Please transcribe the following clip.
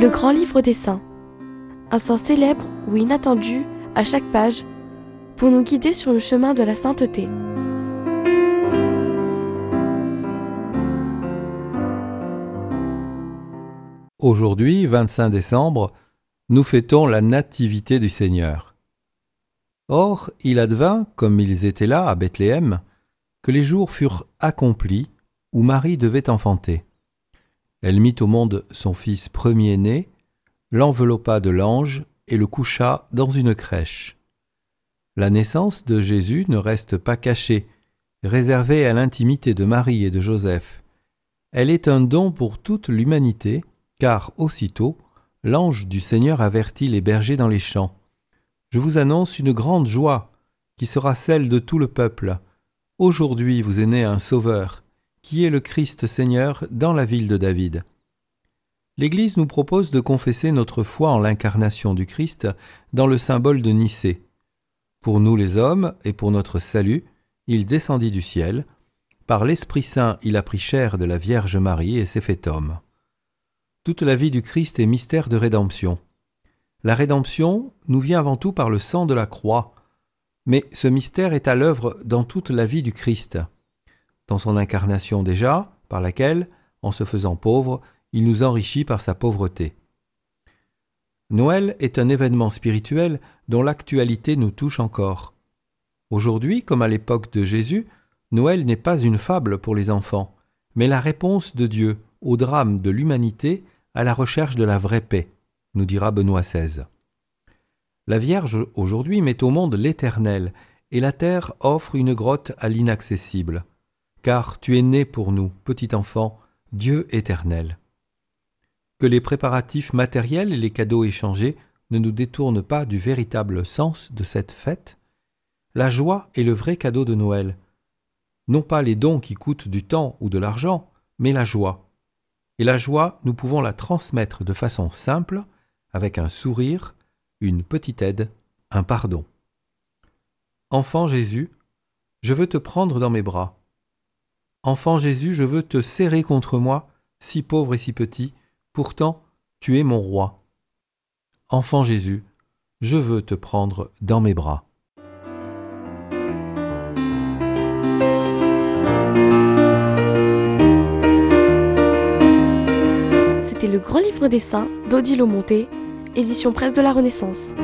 Le grand livre des saints. Un saint célèbre ou inattendu à chaque page pour nous guider sur le chemin de la sainteté. Aujourd'hui, 25 décembre, nous fêtons la Nativité du Seigneur. Or, il advint, comme ils étaient là à Bethléem, que les jours furent accomplis où Marie devait enfanter. Elle mit au monde son fils premier-né, l'enveloppa de l'ange et le coucha dans une crèche. La naissance de Jésus ne reste pas cachée, réservée à l'intimité de Marie et de Joseph. Elle est un don pour toute l'humanité, car aussitôt l'ange du Seigneur avertit les bergers dans les champs. Je vous annonce une grande joie, qui sera celle de tout le peuple. Aujourd'hui vous est né un Sauveur, qui est le Christ Seigneur dans la ville de David. L'Église nous propose de confesser notre foi en l'incarnation du Christ dans le symbole de Nicée. Pour nous les hommes et pour notre salut, il descendit du ciel. Par l'Esprit Saint, il a pris chair de la Vierge Marie et s'est fait homme. Toute la vie du Christ est mystère de rédemption. La rédemption nous vient avant tout par le sang de la croix, mais ce mystère est à l'œuvre dans toute la vie du Christ dans son incarnation déjà, par laquelle, en se faisant pauvre, il nous enrichit par sa pauvreté. Noël est un événement spirituel dont l'actualité nous touche encore. Aujourd'hui, comme à l'époque de Jésus, Noël n'est pas une fable pour les enfants, mais la réponse de Dieu au drame de l'humanité à la recherche de la vraie paix, nous dira Benoît XVI. La Vierge aujourd'hui met au monde l'Éternel, et la terre offre une grotte à l'inaccessible car tu es né pour nous, petit enfant, Dieu éternel. Que les préparatifs matériels et les cadeaux échangés ne nous détournent pas du véritable sens de cette fête. La joie est le vrai cadeau de Noël. Non pas les dons qui coûtent du temps ou de l'argent, mais la joie. Et la joie, nous pouvons la transmettre de façon simple, avec un sourire, une petite aide, un pardon. Enfant Jésus, je veux te prendre dans mes bras. Enfant Jésus, je veux te serrer contre moi, si pauvre et si petit, pourtant tu es mon roi. Enfant Jésus, je veux te prendre dans mes bras. C'était le grand livre des saints d'Odile Monté, édition presse de la Renaissance.